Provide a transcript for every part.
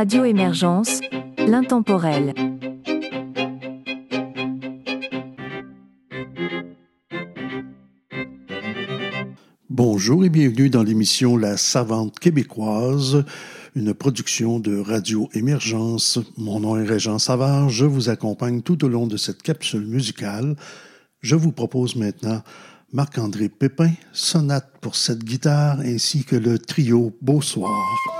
Radio Émergence, l'intemporel. Bonjour et bienvenue dans l'émission La Savante québécoise, une production de Radio Émergence. Mon nom est Régent Savard, je vous accompagne tout au long de cette capsule musicale. Je vous propose maintenant Marc-André Pépin, sonate pour cette guitare ainsi que le trio Beau Soir.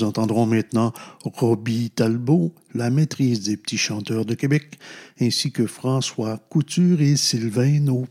Nous entendrons maintenant Robbie Talbot, la maîtrise des petits chanteurs de Québec, ainsi que François Couture et Sylvain No.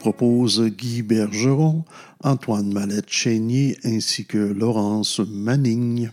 Propose Guy Bergeron, Antoine Mallette-Chénier ainsi que Laurence Manning.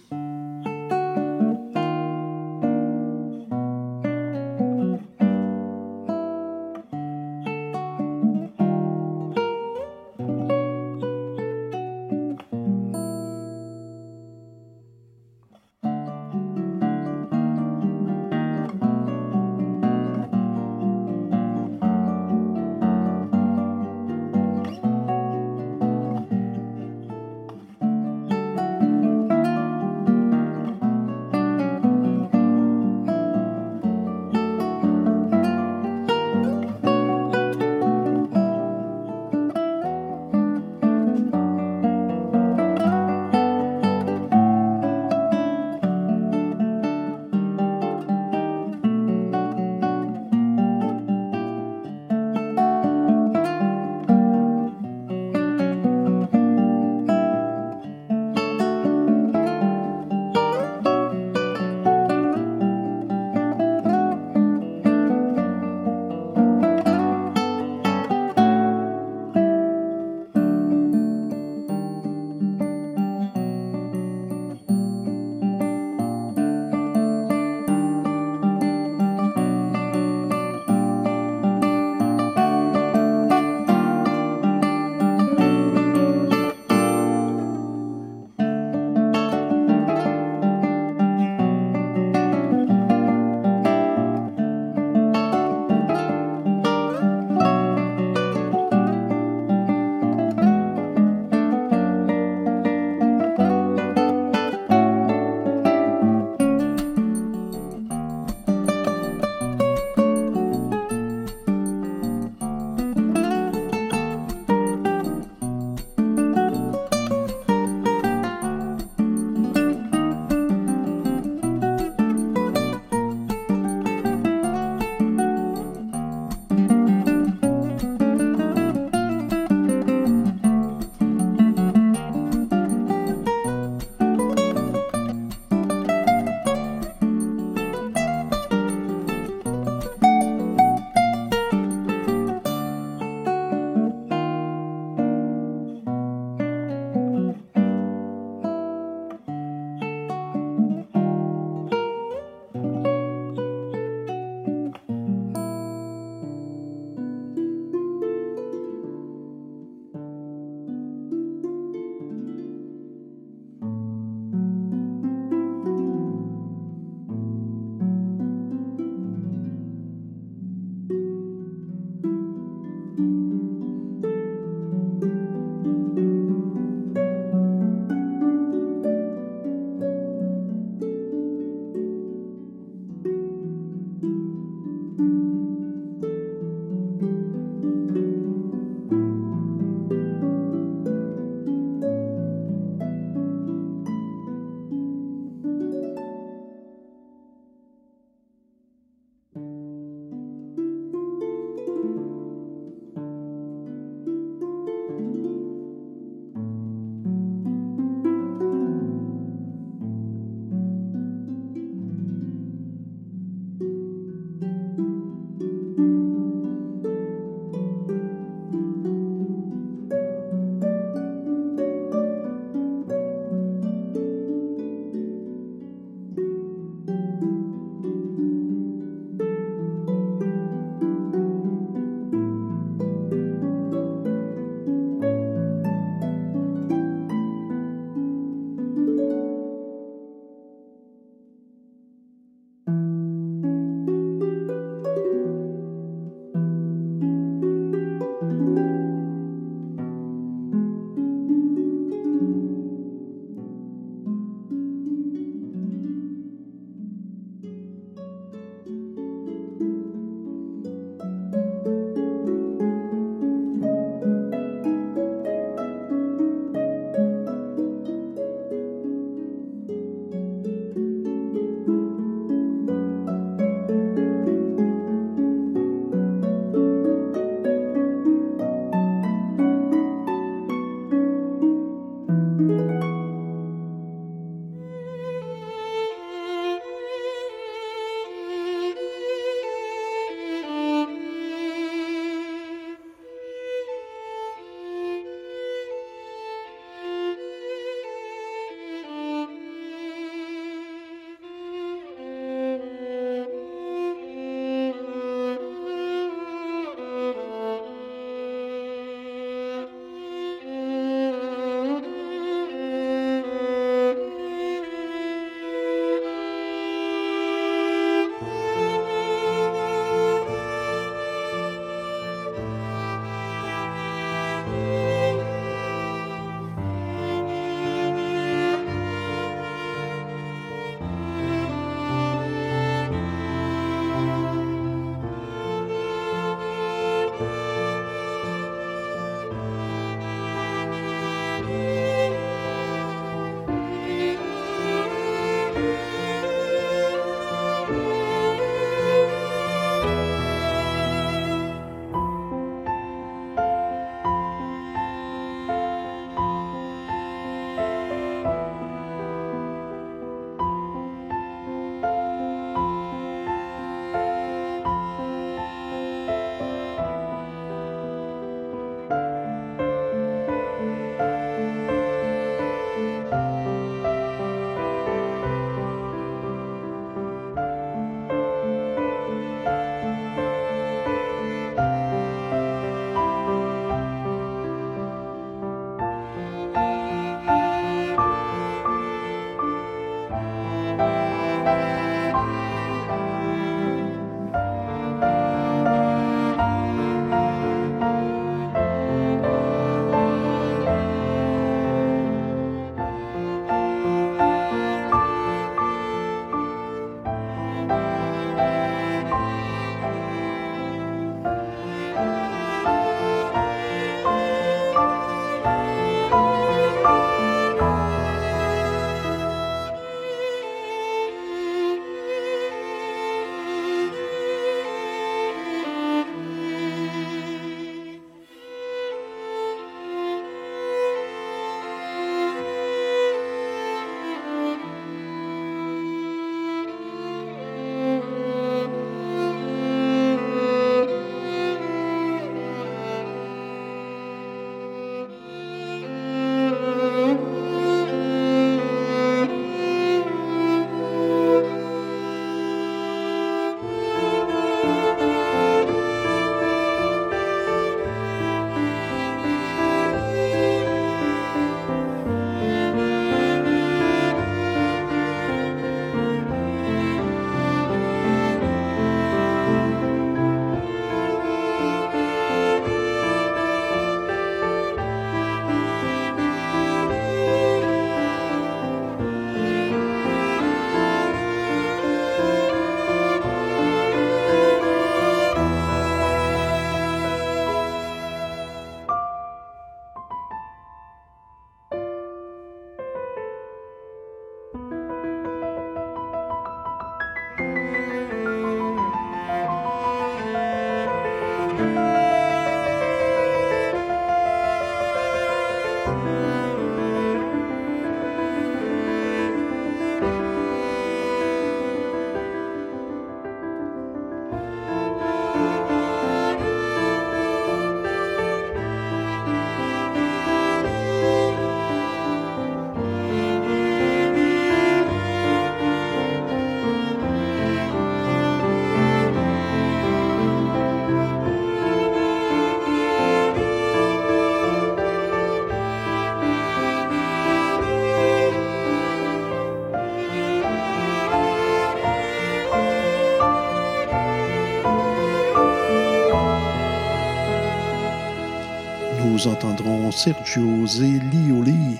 Sergio Zelioli,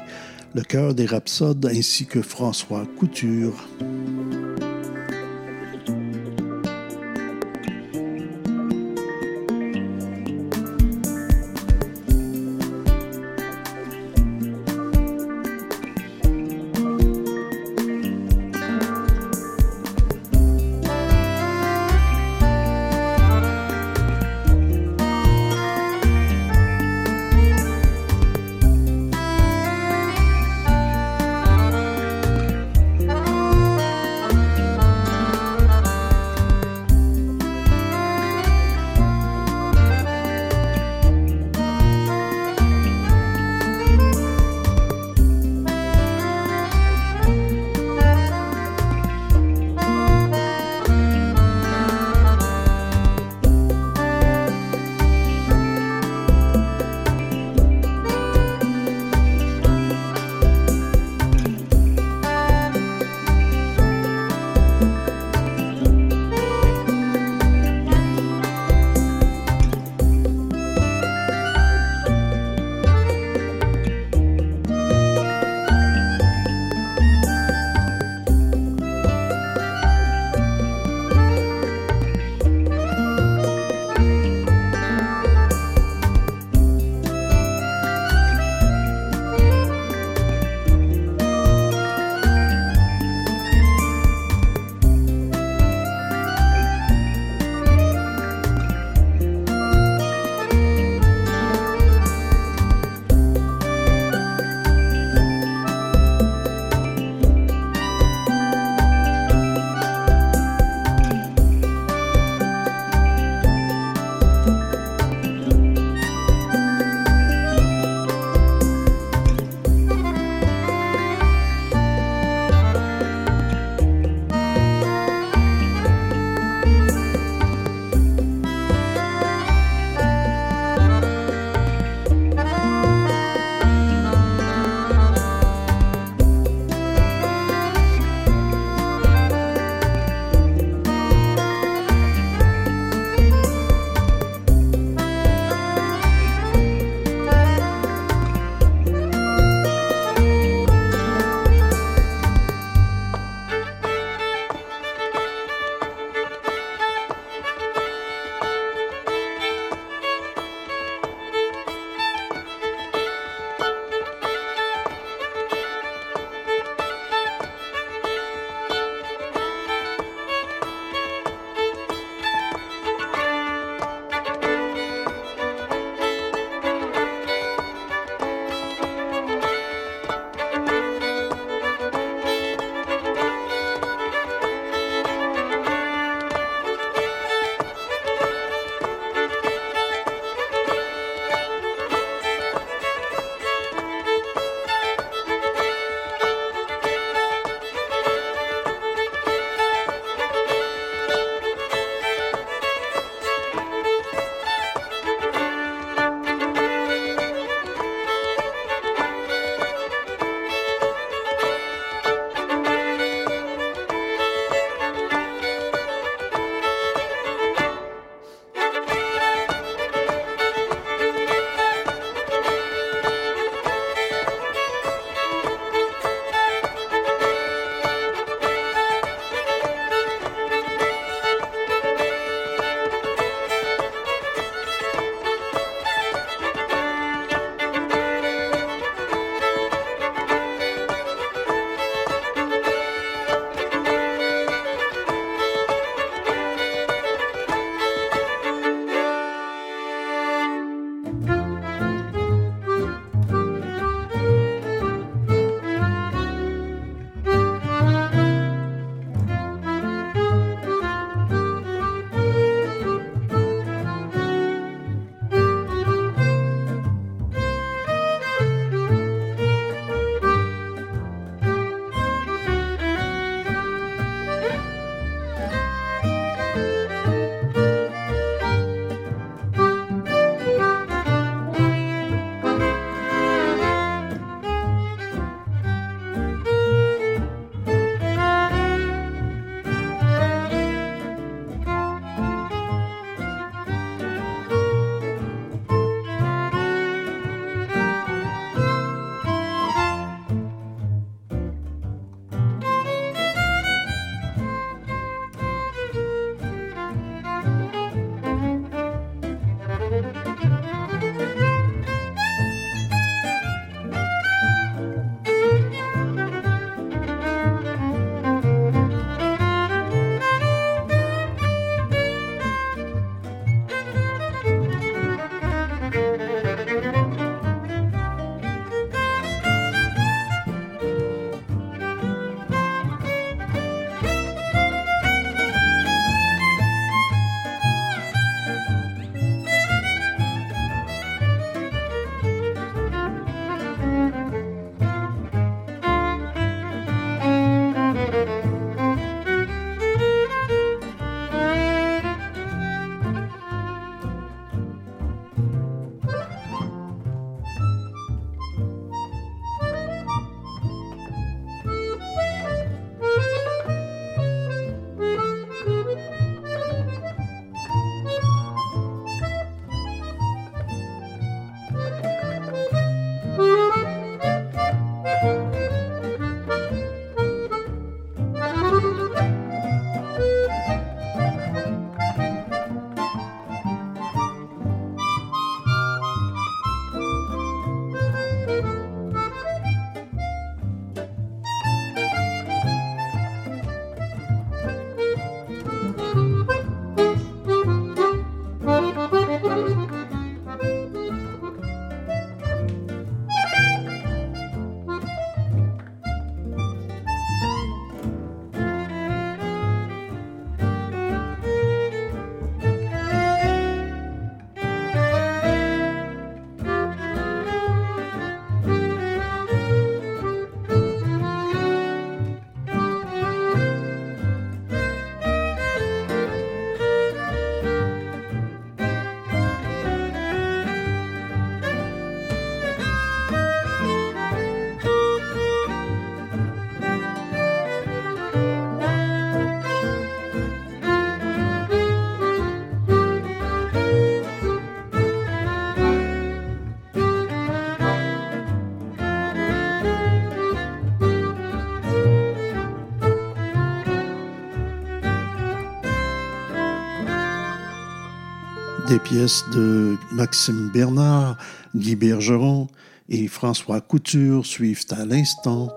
le cœur des rhapsodes, ainsi que François Couture. Des pièces de Maxime Bernard, Guy Bergeron et François Couture suivent à l'instant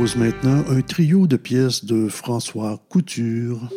propose maintenant un trio de pièces de François Couture.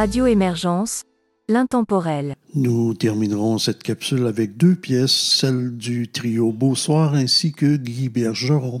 Radio Émergence, l'intemporel. Nous terminerons cette capsule avec deux pièces, celle du trio Beausoir ainsi que Guy Bergeron.